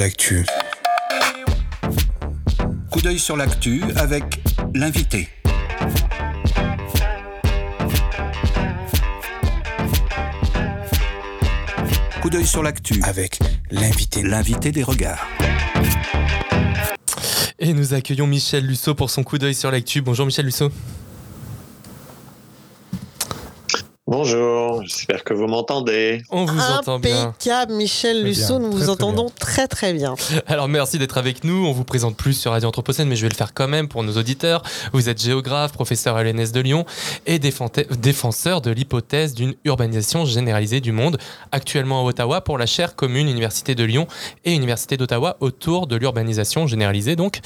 l'actu. Coup d'œil sur l'actu avec l'invité. Coup d'œil sur l'actu Avec l'invité. l'invité des regards. Et nous accueillons Michel Lusso pour son coup d'œil sur l'actu. Bonjour Michel Lusso. Bonjour, j'espère que vous m'entendez. On vous entend bien. Impeccable, Michel Lusso, nous vous très entendons très très bien. Alors merci d'être avec nous. On vous présente plus sur Radio Anthropocène, mais je vais le faire quand même pour nos auditeurs. Vous êtes géographe, professeur à l'ENS de Lyon et défenseur de l'hypothèse d'une urbanisation généralisée du monde, actuellement à Ottawa pour la chaire commune Université de Lyon et Université d'Ottawa autour de l'urbanisation généralisée donc.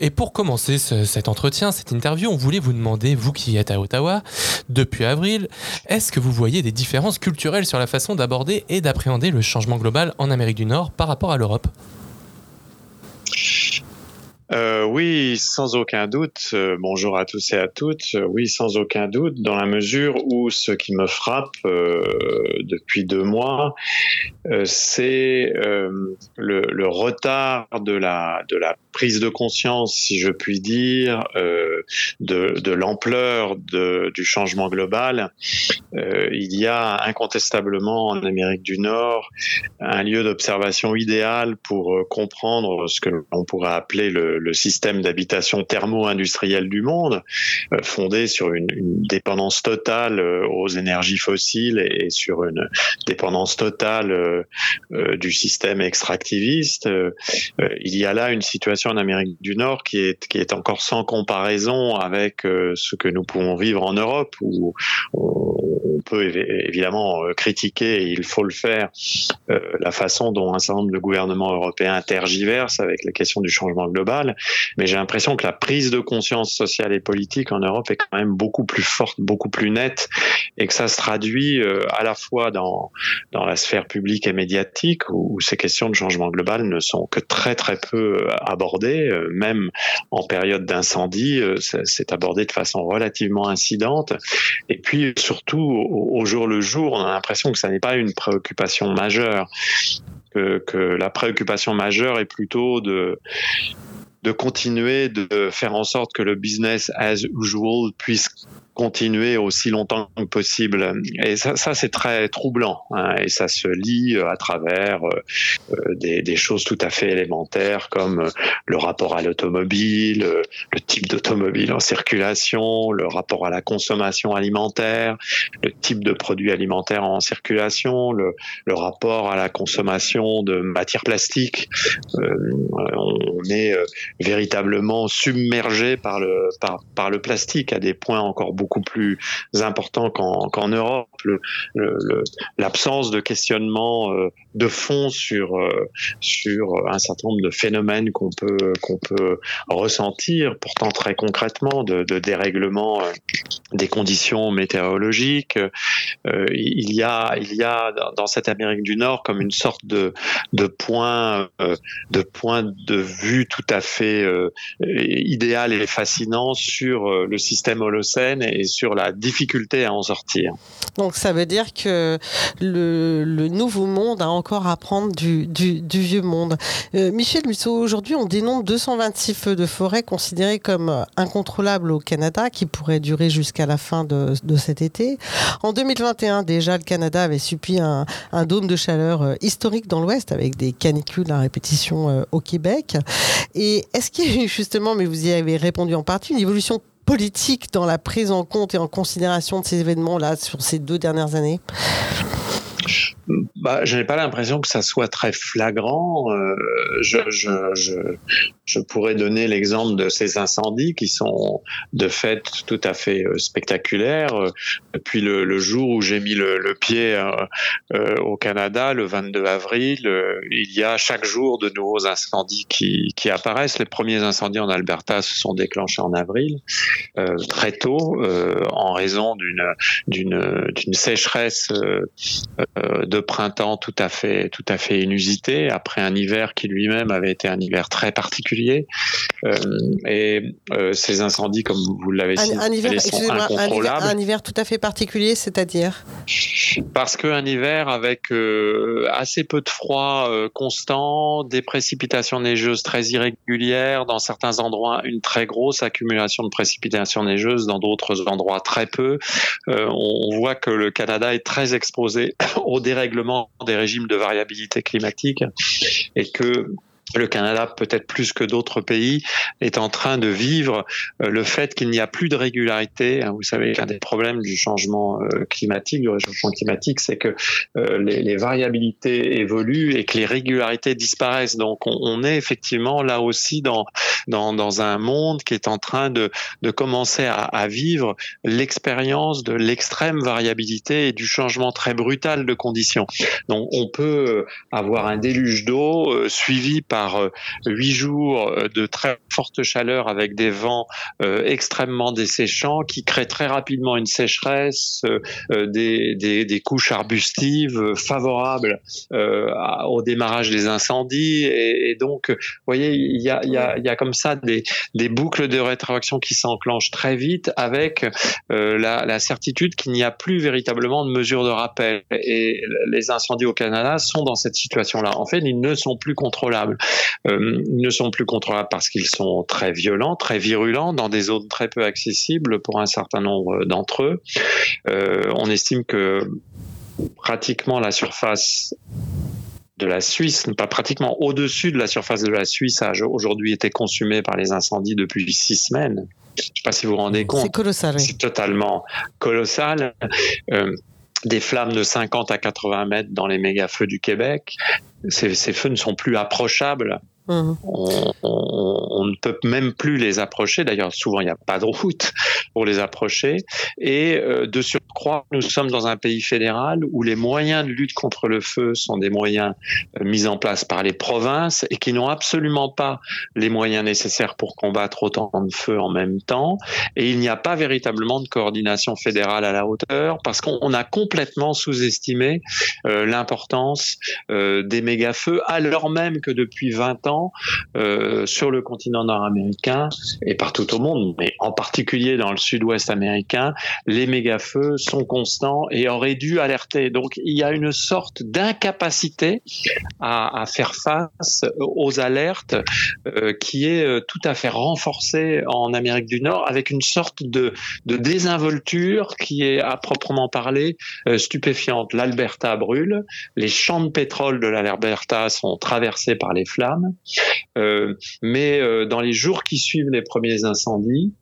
Et pour commencer ce- cet entretien, cette interview, on voulait vous demander, vous qui êtes à Ottawa depuis avril, est-ce que vous voyez des différences culturelles sur la façon d'aborder et d'appréhender le changement global en Amérique du Nord par rapport à l'Europe Euh, oui, sans aucun doute. Euh, bonjour à tous et à toutes. Euh, oui, sans aucun doute, dans la mesure où ce qui me frappe depuis deux mois, c'est le, retard de la, prise de conscience, si je puis dire, de, de l'ampleur du changement global. Il y a incontestablement en Amérique du Nord un lieu d'observation idéal pour comprendre ce que l'on pourrait appeler le, le système d'habitation thermo-industrielle du monde, euh, fondé sur une, dépendance totale euh, aux énergies fossiles et, sur une dépendance totale euh, du système extractiviste. Il y a là une situation en Amérique du Nord qui est, qui est encore sans comparaison avec ce que nous pouvons vivre en Europe, où on peut évi- évidemment euh, critiquer, et il faut le faire, euh, la façon dont un certain nombre de gouvernements européens tergiversent avec la question du changement global, mais j'ai l'impression que la prise de conscience sociale et politique en Europe est quand même beaucoup plus forte, beaucoup plus nette, et que ça se traduit euh, à la fois dans, dans la sphère publique et médiatique, où, ces questions de changement global ne sont que très très peu abordées, même en période d'incendie, c'est abordé de façon relativement incidente, et puis surtout au, jour le jour, on a l'impression que ça n'est pas une préoccupation majeure que, que la préoccupation majeure est plutôt de de continuer de faire en sorte que le business as usual puisse continuer aussi longtemps que possible. Et ça, c'est très troublant. hein, et ça se lit euh, à travers euh, euh, des, choses tout à fait élémentaires comme le rapport à l'automobile, le type d'automobile en circulation, le rapport à la consommation alimentaire, le type de produits alimentaires en circulation, le, rapport à la consommation de matières plastiques. On est véritablement submergé par le par, par le plastique à des points encore beaucoup plus importants qu'en Europe. L'absence de questionnement euh, de fond sur euh, sur un certain nombre de phénomènes qu'on peut qu'on peut ressentir, pourtant très concrètement, de, de dérèglement euh, des conditions météorologiques. Il y a il y a dans- cette Amérique du Nord comme une sorte de de point de point de vue tout à fait idéal et fascinant sur le système holocène sur la difficulté à en sortir. Donc ça veut dire que le, nouveau monde a encore à prendre du, vieux monde. Euh, Michel Musso, aujourd'hui on dénombre 226 feux de forêt considérés comme incontrôlables au Canada qui pourraient durer jusqu'à la fin de, cet été. En 2021 déjà le Canada avait subi un, un dôme de chaleur euh, historique dans l'Ouest avec des canicules à répétition euh, au Québec. Et est-ce qu'il y a eu justement, mais vous y avez répondu en partie, une évolution politique dans la prise en compte et en considération de ces événements-là sur ces deux dernières années? Bah, je n'ai pas l'impression que ça soit très flagrant. Euh, je, je pourrais donner l'exemple de ces incendies qui sont de fait tout à fait euh, spectaculaires. Euh, Depuis le, le jour où j'ai mis le, pied euh, euh, au Canada, le 22 avril, euh, il y a chaque jour de nouveaux incendies qui, qui apparaissent. Les premiers incendies en Alberta se sont déclenchés en avril, euh, très tôt, euh, en raison d'une sécheresse euh, euh, de printemps tout à fait tout à fait inusité après un hiver qui lui-même avait été un hiver très particulier. Et ces incendies, comme vous l'avez cité, un, hiver, sont incontrôlables. Un, hiver, tout à fait particulier, c'est-à-dire? Parce qu'un hiver avec assez peu de froid constant, des précipitations neigeuses très irrégulières, dans certains endroits une très grosse accumulation de précipitations neigeuses, dans d'autres endroits très peu. on voit que le Canada est très exposé au dérèglement des régimes de variabilité climatique et que le Canada, peut-être plus que d'autres pays, est en train de vivre euh, le fait qu'il n'y a plus de régularité. Hein, vous savez qu'un des problèmes du changement euh, climatique, du réchauffement climatique, c'est que euh, les, variabilités évoluent et que les régularités disparaissent. Donc on, est effectivement là aussi dans, dans, dans, un monde qui est en train de, de commencer à, à vivre l'expérience de l'extrême variabilité et du changement très brutal de conditions. Donc on peut avoir un déluge d'eau suivi par par euh, huit jours euh, de très forte chaleur avec des vents euh, extrêmement desséchants qui créent très rapidement une sécheresse, des, couches arbustives favorables au démarrage des incendies. Et, donc, vous voyez, il y a, comme ça des, des boucles de rétroaction qui s'enclenchent très vite avec la, la certitude qu'il n'y a plus véritablement de mesures de rappel. Et les incendies au Canada sont dans cette situation-là. En fait, ils ne sont plus contrôlables. Euh, ne sont plus contrôlables parce qu'ils sont très violents, très virulents, dans des zones très peu accessibles pour un certain nombre d'entre eux. Euh, on estime que pratiquement la surface de la Suisse, pas pratiquement au-dessus de la surface de la Suisse, a aujourd'hui été consumée par les incendies depuis six semaines. Je ne sais pas si vous vous rendez compte. C'est colossal. C'est totalement colossal. Euh, des flammes de 50 à 80 mètres dans les méga-feux du Québec. Ces, ces feux ne sont plus approchables Mhm. On, ne peut même plus les approcher. D'ailleurs, souvent, il n'y a pas de route pour les approcher. Et euh, de surcroît, nous sommes dans un pays fédéral où les moyens de lutte contre le feu sont des moyens euh, mis en place par les provinces et qui n'ont absolument pas les moyens nécessaires pour combattre autant de feux en même temps. Et il n'y a pas véritablement de coordination fédérale à la hauteur parce qu'on a complètement sous-estimé euh, l'importance des méga-feux alors même que depuis 20 ans, euh, sur le continent nord-américain et partout au monde, mais en particulier dans le sud-ouest américain, les méga-feux sont constants et auraient dû alerter. Donc il y a une sorte d'incapacité à, faire face aux alertes euh, qui est euh, tout à fait renforcée en Amérique du Nord avec une sorte de, désinvolture qui est à proprement parler stupéfiante. L'Alberta brûle, les champs de pétrole de l'Alberta sont traversés par les flammes. Euh, mais euh, dans les jours qui suivent les premiers incendies,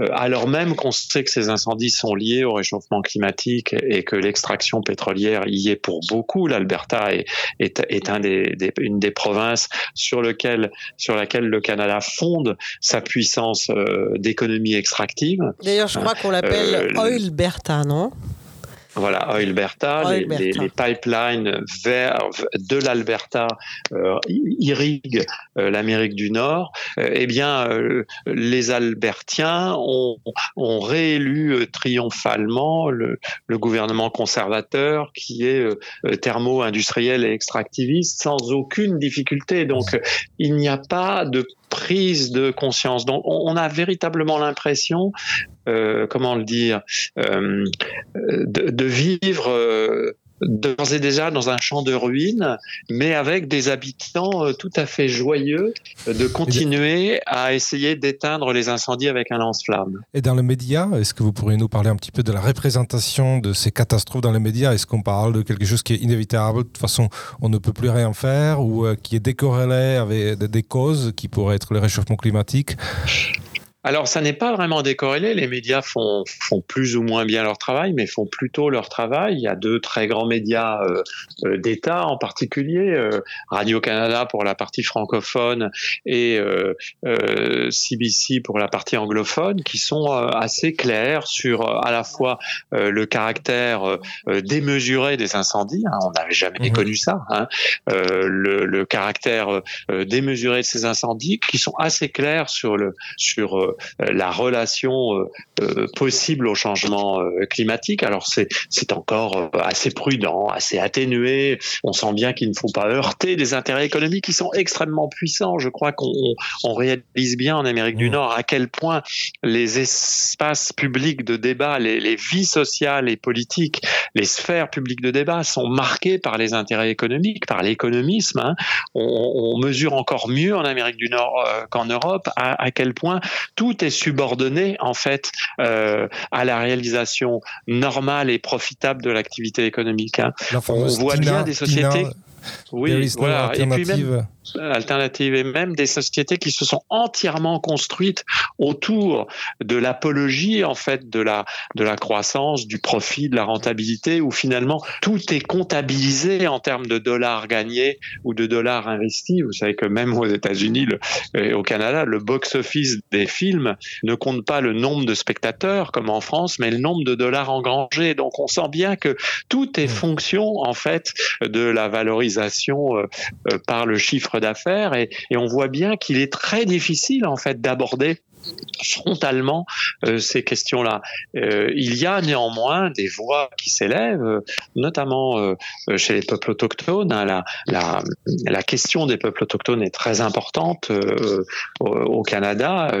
euh, alors même qu'on sait que ces incendies sont liés au réchauffement climatique et que l'extraction pétrolière y est pour beaucoup, l'Alberta est, est, un des, une des provinces sur, lequel, sur laquelle le Canada fonde sa puissance d'économie extractive. D'ailleurs, je crois qu'on l'appelle Oilberta, non? Voilà, Oilberta, les, les, pipelines vers, de l'Alberta euh, irriguent euh, l'Amérique du Nord. Euh, eh bien, euh, les Albertiens ont, ont réélu triomphalement le, le, gouvernement conservateur qui est thermo-industriel et extractiviste sans aucune difficulté. Donc, il n'y a pas de prise de conscience. Donc, on a véritablement l'impression euh, comment le dire, euh, de, vivre euh, d'ores et déjà dans un champ de ruines, mais avec des habitants tout à fait joyeux de continuer à essayer d'éteindre les incendies avec un lance-flamme. Et dans les médias, est-ce que vous pourriez nous parler un petit peu de la représentation de ces catastrophes dans les médias Est-ce qu'on parle de quelque chose qui est inévitable, de toute façon on ne peut plus rien faire, ou qui est décorrélé avec des causes qui pourraient être le réchauffement climatique? Alors, ça n'est pas vraiment décorrélé. Les médias font, font plus ou moins bien leur travail, mais font plutôt leur travail. Il y a deux très grands médias euh, euh d'État en particulier, euh, Radio-Canada pour la partie francophone et CBC euh, pour la partie anglophone, qui sont assez clairs sur à la fois le caractère démesuré des incendies. Hein, on n'avait jamais mmh. connu ça. Hein, le, le, caractère démesuré de ces incendies, qui sont assez clairs sur le sur la relation possible au changement climatique. Alors c'est c'est encore assez prudent, assez atténué. On sent bien qu'il ne faut pas heurter des intérêts économiques qui sont extrêmement puissants. Je crois qu'on on réalise bien en Amérique du mmh. Nord à quel point les espaces publics de débat, les, les vies sociales et politiques, les sphères publiques de débat sont marquées par les intérêts économiques, par l'économisme. Hein. On, on, mesure encore mieux en Amérique du Nord euh, qu'en Europe à, à, quel point tout est subordonné en fait euh, à la réalisation normale et profitable de l'activité économique. Hein. On voit bien des sociétés. oui, voilà. Et puis même, alternatives et même des sociétés qui se sont entièrement construites autour de l'apologie en fait de la de la croissance, du profit, de la rentabilité où finalement tout est comptabilisé en termes de dollars gagnés ou de dollars investis. Vous savez que même aux États-Unis et au Canada, le box-office des films ne compte pas le nombre de spectateurs comme en France, mais le nombre de dollars engrangés. Donc on sent bien que tout est mmh. fonction en fait de la valorisation euh, euh, par le chiffre d'affaires et, et on voit bien qu'il est très difficile en fait d'aborder frontalement euh, ces questions-là. Euh, il y a néanmoins des voix qui s'élèvent, notamment euh, chez les peuples autochtones. Hein, la, la, la, question des peuples autochtones est très importante au, au, Canada,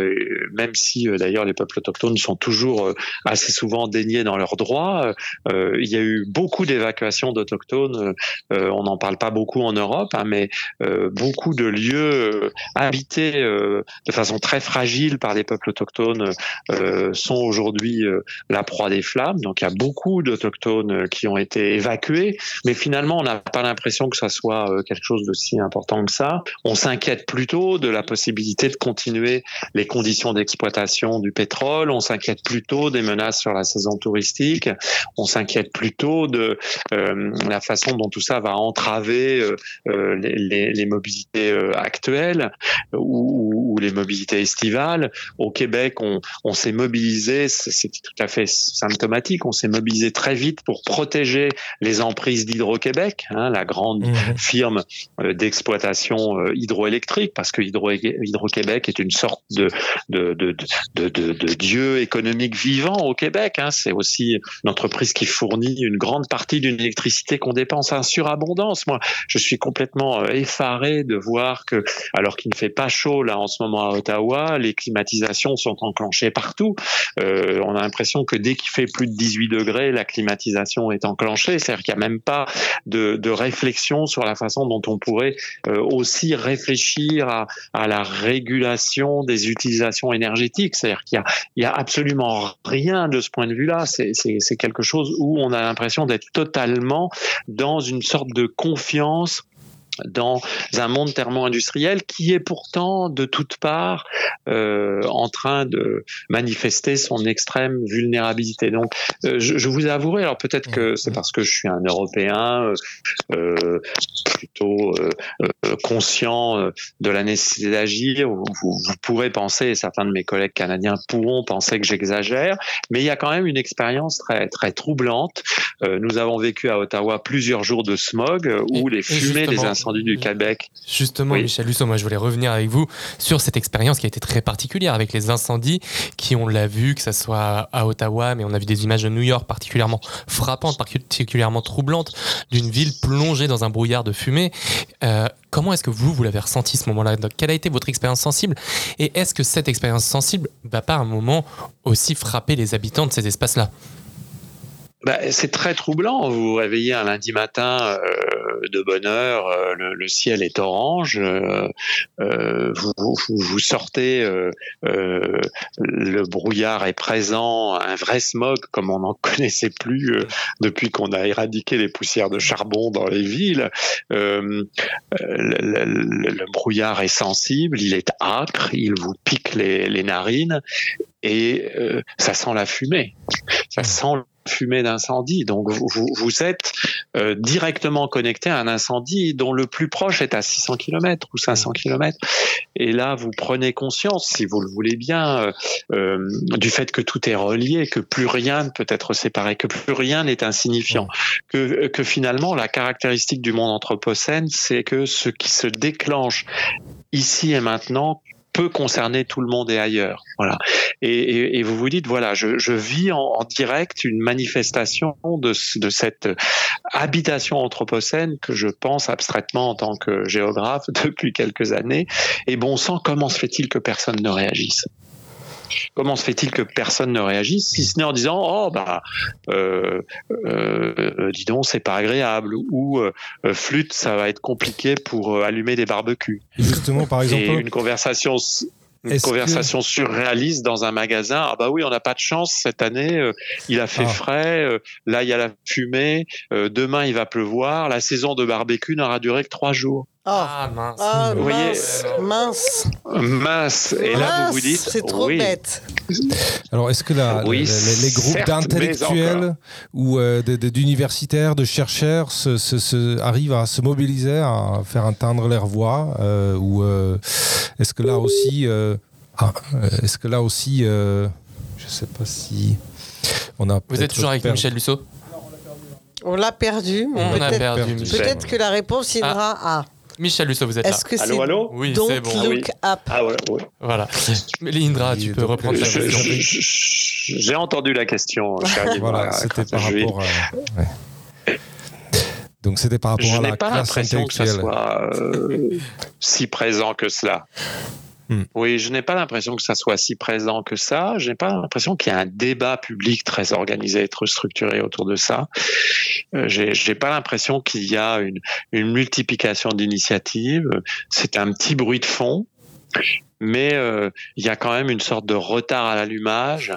même si d'ailleurs les peuples autochtones sont toujours assez souvent déniés dans leurs droits. il y a eu beaucoup d'évacuations d'autochtones. on n'en parle pas beaucoup en Europe, hein, mais beaucoup de lieux habités de façon très fragile par les peuples autochtones euh, sont aujourd'hui euh, la proie des flammes. Donc il y a beaucoup d'autochtones euh, qui ont été évacués, mais finalement on n'a pas l'impression que ça soit quelque chose de si important que ça. On s'inquiète plutôt de la possibilité de continuer les conditions d'exploitation du pétrole. On s'inquiète plutôt des menaces sur la saison touristique. On s'inquiète plutôt de la façon dont tout ça va entraver les, mobilités actuelles ou, les mobilités estivales au Québec, on, on s'est mobilisé, c'est tout à fait symptomatique, on s'est mobilisé très vite pour protéger les emprises d'Hydro-Québec, hein, la grande mmh. firme euh, d'exploitation euh, hydroélectrique, parce que Hydro-Québec est une sorte de, de, de, de, de dieu économique vivant au Québec. Hein. C'est aussi une entreprise qui fournit une grande partie d'une électricité qu'on dépense en surabondance. Moi, je suis complètement euh, effaré de voir que, alors qu'il ne fait pas chaud là en ce moment à Ottawa, les sont enclenchées partout. Euh, on a l'impression que dès qu'il fait plus de 18 degrés, la climatisation est enclenchée. C'est-à-dire qu'il n'y a même pas de, réflexion sur la façon dont on pourrait euh, aussi réfléchir à, la régulation des utilisations énergétiques. C'est-à-dire qu'il n'y a, absolument rien de ce point de vue-là. C'est quelque chose où on a l'impression d'être totalement dans une sorte de confiance dans un monde thermo-industriel qui est pourtant de toutes parts euh, en train de manifester son extrême vulnérabilité. Donc, euh, je, je, vous avouerai, alors peut-être que c'est parce que je suis un Européen euh, plutôt conscient de la nécessité d'agir. Vous, vous, pourrez penser, et certains de mes collègues canadiens pourront penser que j'exagère, mais il y a quand même une expérience très très troublante. nous avons vécu à Ottawa plusieurs jours de smog où les fumées des incendies du Québec. Justement, Michel Lusso, moi je voulais revenir avec vous sur cette expérience qui a été très particulière avec les incendies qui, on l'a vu, que ce soit à Ottawa, mais on a vu des images de New York particulièrement frappantes, particulièrement troublantes, d'une ville plongée dans un brouillard de fumée. Euh, comment est-ce que vous, vous l'avez ressenti ce moment-là? Quelle a été votre expérience sensible? Et est-ce que cette expérience sensible va pas à un moment aussi frapper les habitants de ces espaces-là? Bah, c'est très troublant. Vous vous réveillez un lundi matin euh, de bonne heure, euh, le, le, ciel est orange, euh, euh vous, vous, vous, sortez, euh, euh, le brouillard est présent, un vrai smog comme on n'en connaissait plus depuis qu'on a éradiqué les poussières de charbon dans les villes. Le, le, le, brouillard est sensible, il est âcre, il vous pique les, les narines et ça sent la fumée. Ça sent fumée d'incendie. Donc vous, vous êtes euh, directement connecté à un incendie dont le plus proche est à 600 km ou 500 km. Et là, vous prenez conscience, si vous le voulez bien, euh, euh, du fait que tout est relié, que plus rien ne peut être séparé, que plus rien n'est insignifiant, que, que finalement la caractéristique du monde anthropocène, c'est que ce qui se déclenche ici et maintenant peut concerner tout le monde et ailleurs. Voilà. Et, vous vous dites, voilà, je, vis en, direct une manifestation de, de cette habitation anthropocène que je pense abstraitement en tant que géographe depuis quelques années. Et bon sang, comment se fait-il que personne ne réagisse? Comment se fait-il que personne ne réagisse, si ce n'est en disant oh bah euh, euh, dis donc c'est pas agréable ou euh, flûte ça va être compliqué pour allumer des barbecues. Justement par exemple. une conversation une conversation surréaliste dans un magasin. Ah bah oui, on n'a pas de chance cette année. il a fait ah. frais. là, il y a la fumée. demain, il va pleuvoir. La saison de barbecue n'aura duré que trois jours. Ah, mince. Ah, vous voyez, mince. Mince. Et là, vous vous dites. C'est trop bête. Alors, est-ce que la, les, groupes d'intellectuels ou euh, d'universitaires, de chercheurs se, arrivent à se mobiliser, à faire entendre leur voix euh, Ou euh, est-ce que là aussi. Ah, est-ce que là aussi. je ne sais pas si. On a vous êtes toujours avec Michel Lusso on l'a perdu, mais peut-être que la réponse ira ah. Michel Lusso, vous êtes là. Est-ce que allô, allô Oui, c'est bon. Look ah, oui. Ah ouais, ouais. Voilà. Lindra, tu peux reprendre la question. J'ai entendu la question. voilà, c'était par rapport à... Donc c'était par rapport à la classe intellectuelle. Je pas l'impression que ça soit euh, si présent que cela. Hmm. Oui, je n'ai pas l'impression que ça soit si présent que ça. Je n'ai pas l'impression qu'il y a un débat public très organisé et très structuré autour de ça. Euh, je n'ai pas l'impression qu'il y a une, multiplication d'initiatives. C'est un petit bruit de fond mais euh, il y a quand même une sorte de retard à l'allumage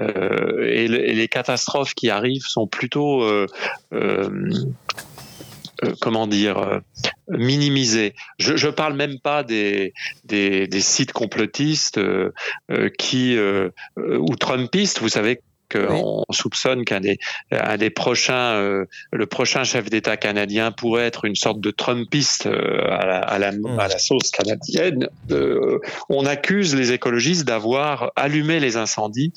euh, et, les catastrophes qui arrivent sont plutôt euh, comment dire, euh, minimiser. Je parle même pas des, des, sites complotistes euh, qui ou Trumpistes. Vous savez qu'on soupçonne qu'un des, un des prochains, euh, le prochain chef d'État canadien pourrait être une sorte de Trumpiste euh, à, la, à, la, à, la, sauce canadienne. Euh, on accuse les écologistes d'avoir allumé les incendies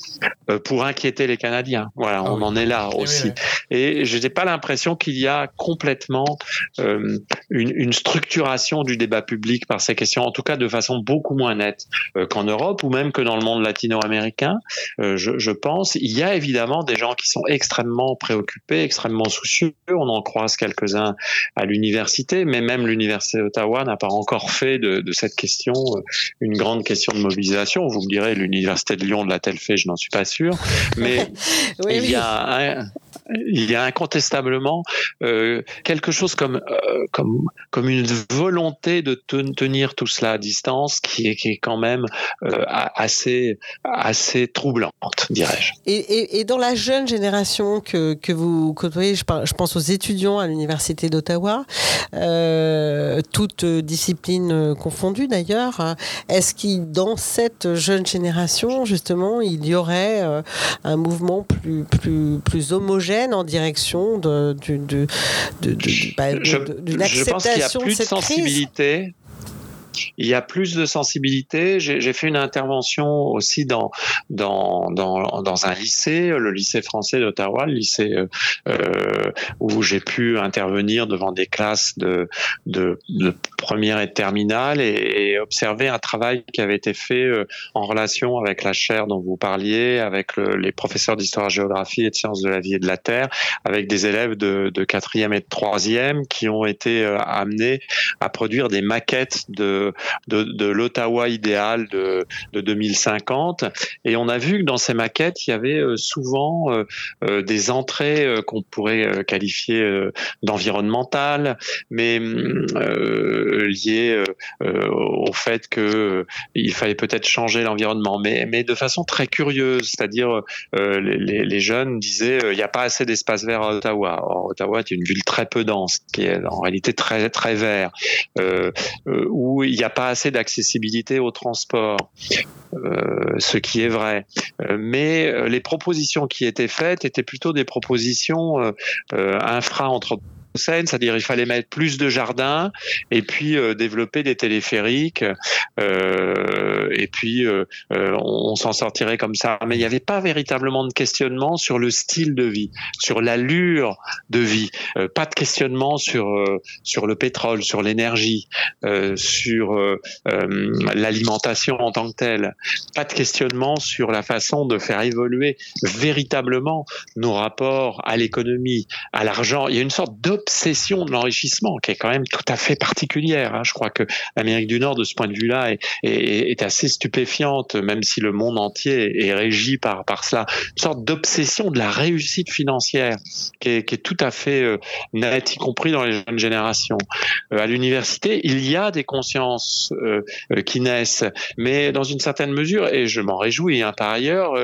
pour inquiéter les Canadiens. Voilà, ah on en est là aussi. Et je n'ai pas l'impression qu'il y a complètement une, une, structuration du débat public par ces questions, en tout cas de façon beaucoup moins nette qu'en Europe ou même que dans le monde latino-américain. je, je pense il y a a évidemment des gens qui sont extrêmement préoccupés, extrêmement soucieux. On en croise quelques-uns à l'université, mais même l'université d'Ottawa n'a pas encore fait de, cette question euh, une grande question de mobilisation. Vous me direz, l'université de Lyon l'a-t-elle fait? Je n'en suis pas sûr, mais il y a un, il y a incontestablement euh, quelque chose comme, euh, comme, comme une volonté de tenir tout cela à distance qui est, qui est quand même euh, assez, assez troublante, dirais-je. Et, et, dans la jeune génération que, que vous côtoyez, je, je pense aux étudiants à l'Université d'Ottawa, toutes disciplines confondues d'ailleurs, hein, est-ce qu'il dans cette jeune génération, justement, il y aurait un mouvement plus, plus, plus homogène en direction de, de, bah, d'une acceptation de cette sensibilité il y a plus de sensibilité. J'ai fait une intervention aussi dans, dans, dans, dans, un lycée, le lycée français d'Ottawa, le lycée euh, euh où j'ai pu intervenir devant des classes de, de, de première et de terminale et, observer un travail qui avait été fait euh, en relation avec la chaire dont vous parliez, avec le, les professeurs d'histoire-géographie et de sciences de la vie et de la terre, avec des élèves de, de quatrième et de troisième qui ont été euh, amenés à produire des maquettes de de, l'Ottawa idéal de, 2050. Et on a vu que dans ces maquettes, il y avait euh, souvent des entrées qu'on pourrait qualifier d'environnementales, mais liées au fait que il fallait peut-être changer l'environnement, mais, de façon très curieuse, c'est-à-dire les, jeunes disaient il n'y a pas assez d'espace vert à Ottawa. Or, Ottawa est une ville très peu dense, qui est en réalité très très vert, où il n'y a pas assez d'accessibilité au transport, euh, ce qui est vrai. Euh, mais euh, les propositions qui étaient faites étaient plutôt des propositions infra c'est-à-dire il fallait mettre plus de jardins et puis euh, développer des téléphériques euh, et puis euh, euh, on, s'en sortirait comme ça. Mais il n'y avait pas véritablement de questionnement sur le style de vie, sur l'allure de vie, euh, pas de questionnement sur sur le pétrole, sur l'énergie, sur l'alimentation en tant que telle, pas de questionnement sur la façon de faire évoluer véritablement nos rapports à l'économie, à l'argent. Il y a une sorte d'obsession de l'enrichissement qui est quand même tout à fait particulière. Hein. Je crois que l'Amérique du Nord, de ce point de vue-là, est, assez stupéfiante, même si le monde entier est régi par, par cela. Une sorte d'obsession de la réussite financière qui est, tout à fait euh, nette, y compris dans les jeunes générations. Euh, à l'université, il y a des consciences euh, qui naissent, mais dans une certaine mesure, et je m'en réjouis hein, par ailleurs,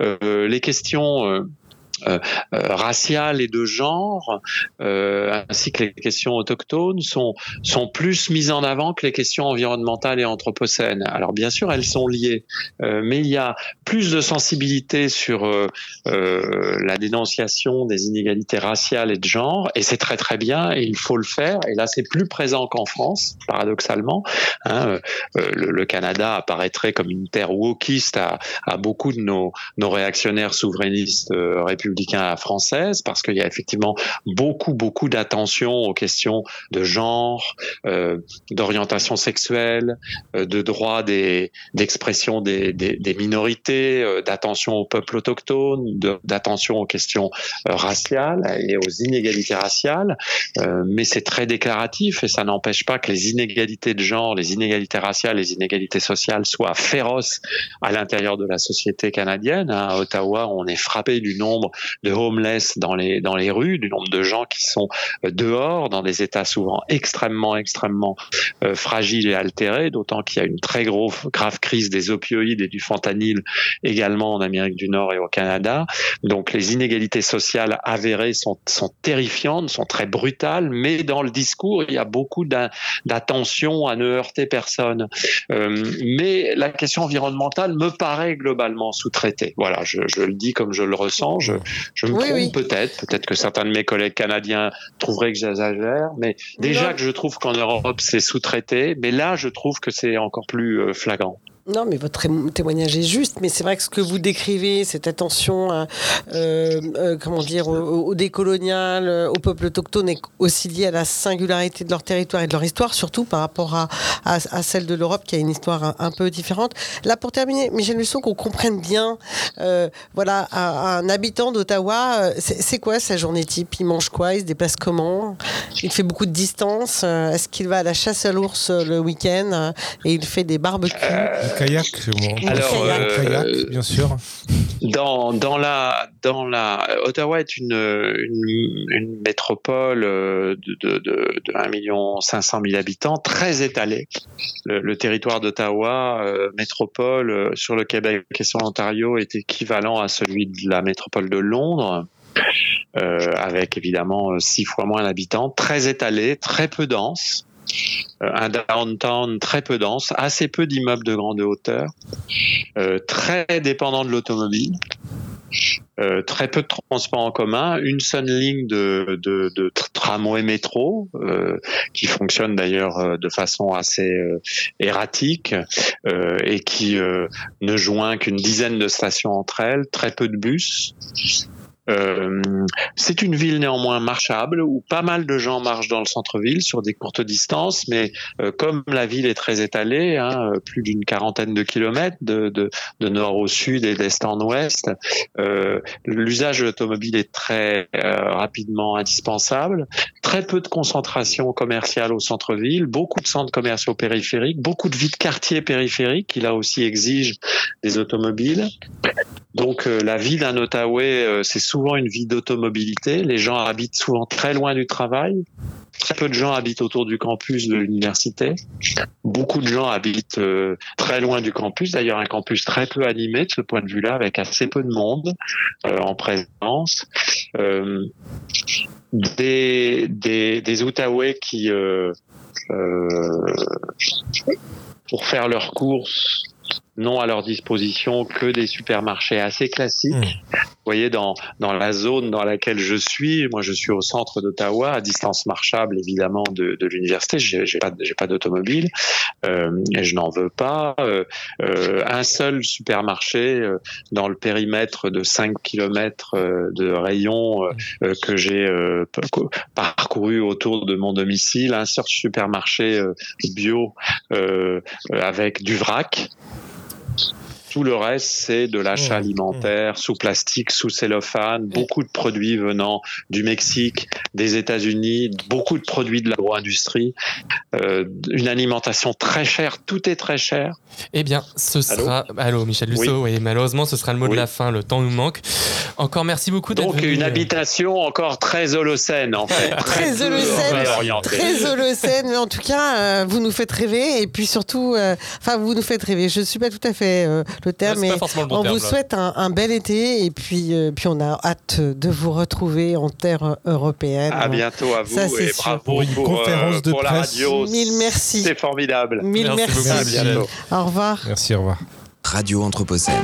les questions raciales et de genre, euh, ainsi que les questions autochtones, sont, sont plus mises en avant que les questions environnementales et anthropocènes. Alors bien sûr, elles sont liées, euh, mais il y a plus de sensibilité sur euh, euh, la dénonciation des inégalités raciales et de genre, et c'est très très bien, il faut le faire. Et là, c'est plus présent qu'en France, paradoxalement. Hein, le, Canada apparaîtrait comme une terre wokiste à, à beaucoup de nos, nos réactionnaires souverainistes républicains républicain française, parce qu'il y a effectivement beaucoup, beaucoup d'attention aux questions de genre, euh, d'orientation sexuelle, euh, de droit des, d'expression des, des, minorités, euh, d'attention aux peuples autochtones, d'attention aux questions raciales et aux inégalités raciales. Mais c'est très déclaratif et ça n'empêche pas que les inégalités de genre, les inégalités raciales, les inégalités sociales soient féroces à l'intérieur de la société canadienne. À Ottawa, on est frappé du nombre de homeless dans les, dans les rues, du nombre de gens qui sont euh, dehors dans des états souvent extrêmement, extrêmement euh, fragiles et altérés, d'autant qu'il y a une très gros, grave crise des opioïdes et du fentanyl également en Amérique du Nord et au Canada. Donc les inégalités sociales avérées sont, sont terrifiantes, sont très brutales, mais dans le discours, il y a beaucoup d'attention à ne heurter personne. Euh, mais la question environnementale me paraît globalement sous-traitée. Voilà, je, le dis comme je le ressens. Je me oui, trompe oui. peut-être, peut-être que certains de mes collègues canadiens trouveraient que j'exagère, mais déjà non. que je trouve qu'en Europe c'est sous-traité, mais là je trouve que c'est encore plus euh, flagrant. Non, mais votre témoignage est juste, mais c'est vrai que ce que vous décrivez, cette attention, à, euh, euh, comment dire, au, au décolonial, euh, au peuple autochtone, est aussi lié à la singularité de leur territoire et de leur histoire, surtout par rapport à, à, celle de l'Europe, qui a une histoire un, peu différente. Là, pour terminer, Michel Luçon, qu'on comprenne bien, euh, voilà, un habitant d'Ottawa, c'est quoi sa journée type? Il mange quoi? Il se déplace comment? Il fait beaucoup de distance? Est-ce qu'il va à la chasse à l'ours le week-end? Et il fait des barbecues? Kayak, Alors, euh, kayak, bien sûr. Dans, dans la dans la Ottawa est une, une, une métropole de, de, de, de 1 million 500 000 habitants, très étalée. Le, le territoire d'Ottawa, euh, métropole euh, sur le Québec et sur l'Ontario, est équivalent à celui de la métropole de Londres. Euh, avec évidemment six fois moins d'habitants, très étalé, très peu dense, euh, un downtown très peu dense, assez peu d'immeubles de grande hauteur, euh, très dépendant de l'automobile. Euh, très peu de transports en commun, une seule ligne de, de, tramway métro euh, qui fonctionne d'ailleurs euh, de façon assez euh, erratique et qui ne joint qu'une dizaine de stations entre elles, très peu de bus. Euh, c'est une ville néanmoins marchable où pas mal de gens marchent dans le centre-ville sur des courtes distances, mais euh, comme la ville est très étalée, hein, euh, plus d'une quarantaine de kilomètres de, de, de, nord au sud et d'est en ouest, euh, l'usage de l'automobile est très euh, rapidement indispensable. Très peu de concentration commerciale au centre-ville, beaucoup de centres commerciaux périphériques, beaucoup de vie de quartier périphérique qui là aussi exigent des automobiles. Donc la vie d'un Ottawais, c'est souvent une vie d'automobilité. Les gens habitent souvent très loin du travail. Très peu de gens habitent autour du campus de l'université. Beaucoup de gens habitent euh, très loin du campus. D'ailleurs, un campus très peu animé de ce point de vue-là, avec assez peu de monde euh, en présence. Euh, des, des, des Outaouais qui, euh, pour faire leurs courses, n'ont à leur disposition que des supermarchés assez classiques. Mmh voyez, dans, dans la zone dans laquelle je suis, moi je suis au centre d'Ottawa, à distance marchable évidemment de, de l'université, j'ai pas, pas d'automobile euh, et je n'en veux pas. Euh, euh, un seul supermarché euh, dans le périmètre de 5 km de rayon euh, euh, que j'ai euh, parcouru autour de mon domicile, un seul supermarché euh, bio euh, avec du vrac. Tout le reste, c'est de l'achat Mmh, alimentaire sous plastique, sous cellophane, beaucoup de produits venant du Mexique, des États-Unis, beaucoup de produits de l'agro-industrie, euh, une alimentation très chère, tout est très cher. Eh bien, ce Allô sera. Allô, Michel Lusso. Oui. malheureusement, ce sera le mot de la fin. Le temps nous manque. Encore merci beaucoup d'être Donc venu. une habitation encore très holocène en fait. Très holocène, très holocène, mais en tout cas, euh, vous nous faites rêver et puis surtout, euh, enfin, vous nous faites rêver. Je ne suis pas tout à fait euh, le terme, c'est mais pas forcément le bon on terme, vous là. souhaite un, un bel été et puis, euh, puis on a hâte de vous retrouver en terre européenne. À bientôt à vous Ça, c'est et sûr. bravo Pour une pour, conférence euh, de pour la presse. radio. Mille merci. C'est formidable. Mille Merci merci. Au revoir. Merci, au revoir. Radio Anthropocène.